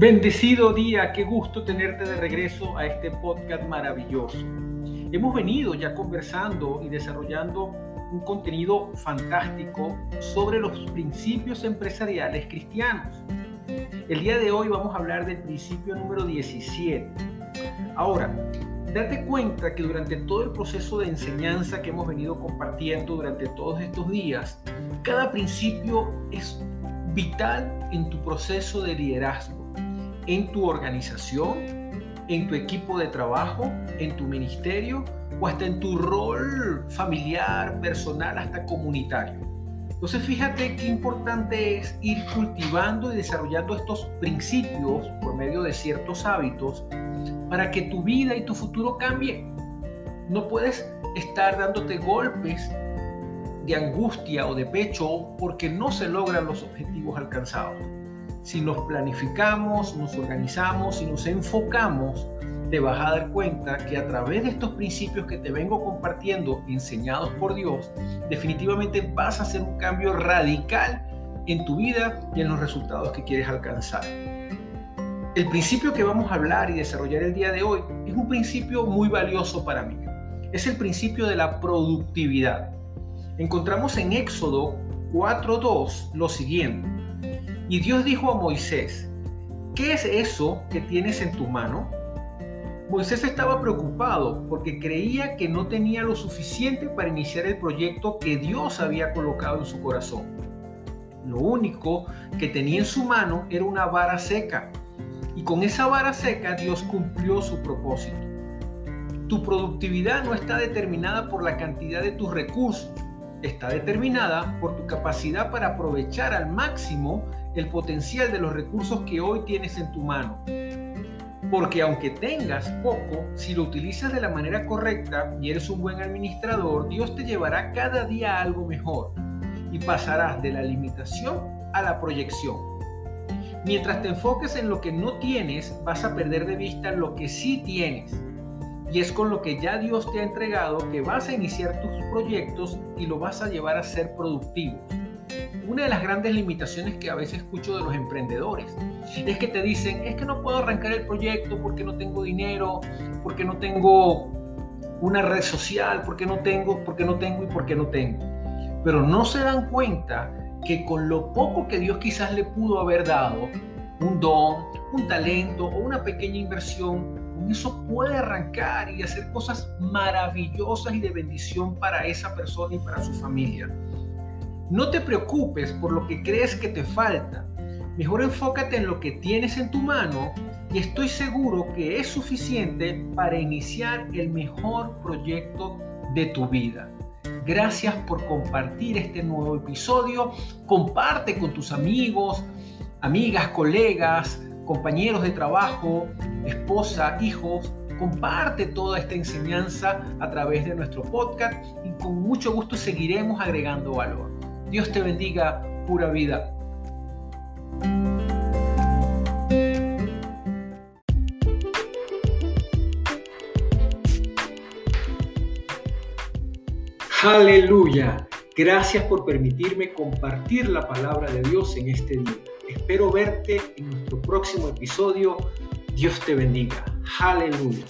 Bendecido día, qué gusto tenerte de regreso a este podcast maravilloso. Hemos venido ya conversando y desarrollando un contenido fantástico sobre los principios empresariales cristianos. El día de hoy vamos a hablar del principio número 17. Ahora, date cuenta que durante todo el proceso de enseñanza que hemos venido compartiendo durante todos estos días, cada principio es vital en tu proceso de liderazgo en tu organización, en tu equipo de trabajo, en tu ministerio o hasta en tu rol familiar, personal, hasta comunitario. Entonces fíjate qué importante es ir cultivando y desarrollando estos principios por medio de ciertos hábitos para que tu vida y tu futuro cambien. No puedes estar dándote golpes de angustia o de pecho porque no se logran los objetivos alcanzados si nos planificamos, nos organizamos y nos enfocamos, te vas a dar cuenta que a través de estos principios que te vengo compartiendo, enseñados por Dios, definitivamente vas a hacer un cambio radical en tu vida y en los resultados que quieres alcanzar. El principio que vamos a hablar y desarrollar el día de hoy es un principio muy valioso para mí. Es el principio de la productividad. Encontramos en Éxodo 4.2 lo siguiente. Y Dios dijo a Moisés, ¿qué es eso que tienes en tu mano? Moisés estaba preocupado porque creía que no tenía lo suficiente para iniciar el proyecto que Dios había colocado en su corazón. Lo único que tenía en su mano era una vara seca. Y con esa vara seca Dios cumplió su propósito. Tu productividad no está determinada por la cantidad de tus recursos, está determinada por tu capacidad para aprovechar al máximo el potencial de los recursos que hoy tienes en tu mano. Porque aunque tengas poco, si lo utilizas de la manera correcta y eres un buen administrador, Dios te llevará cada día a algo mejor y pasarás de la limitación a la proyección. Mientras te enfoques en lo que no tienes, vas a perder de vista lo que sí tienes. Y es con lo que ya Dios te ha entregado que vas a iniciar tus proyectos y lo vas a llevar a ser productivos. Una de las grandes limitaciones que a veces escucho de los emprendedores es que te dicen, es que no puedo arrancar el proyecto porque no tengo dinero, porque no tengo una red social, porque no tengo, porque no tengo y porque no tengo. Pero no se dan cuenta que con lo poco que Dios quizás le pudo haber dado, un don, un talento o una pequeña inversión, con eso puede arrancar y hacer cosas maravillosas y de bendición para esa persona y para su familia. No te preocupes por lo que crees que te falta. Mejor enfócate en lo que tienes en tu mano y estoy seguro que es suficiente para iniciar el mejor proyecto de tu vida. Gracias por compartir este nuevo episodio. Comparte con tus amigos, amigas, colegas, compañeros de trabajo, esposa, hijos. Comparte toda esta enseñanza a través de nuestro podcast y con mucho gusto seguiremos agregando valor. Dios te bendiga, pura vida. Aleluya. Gracias por permitirme compartir la palabra de Dios en este día. Espero verte en nuestro próximo episodio. Dios te bendiga. Aleluya.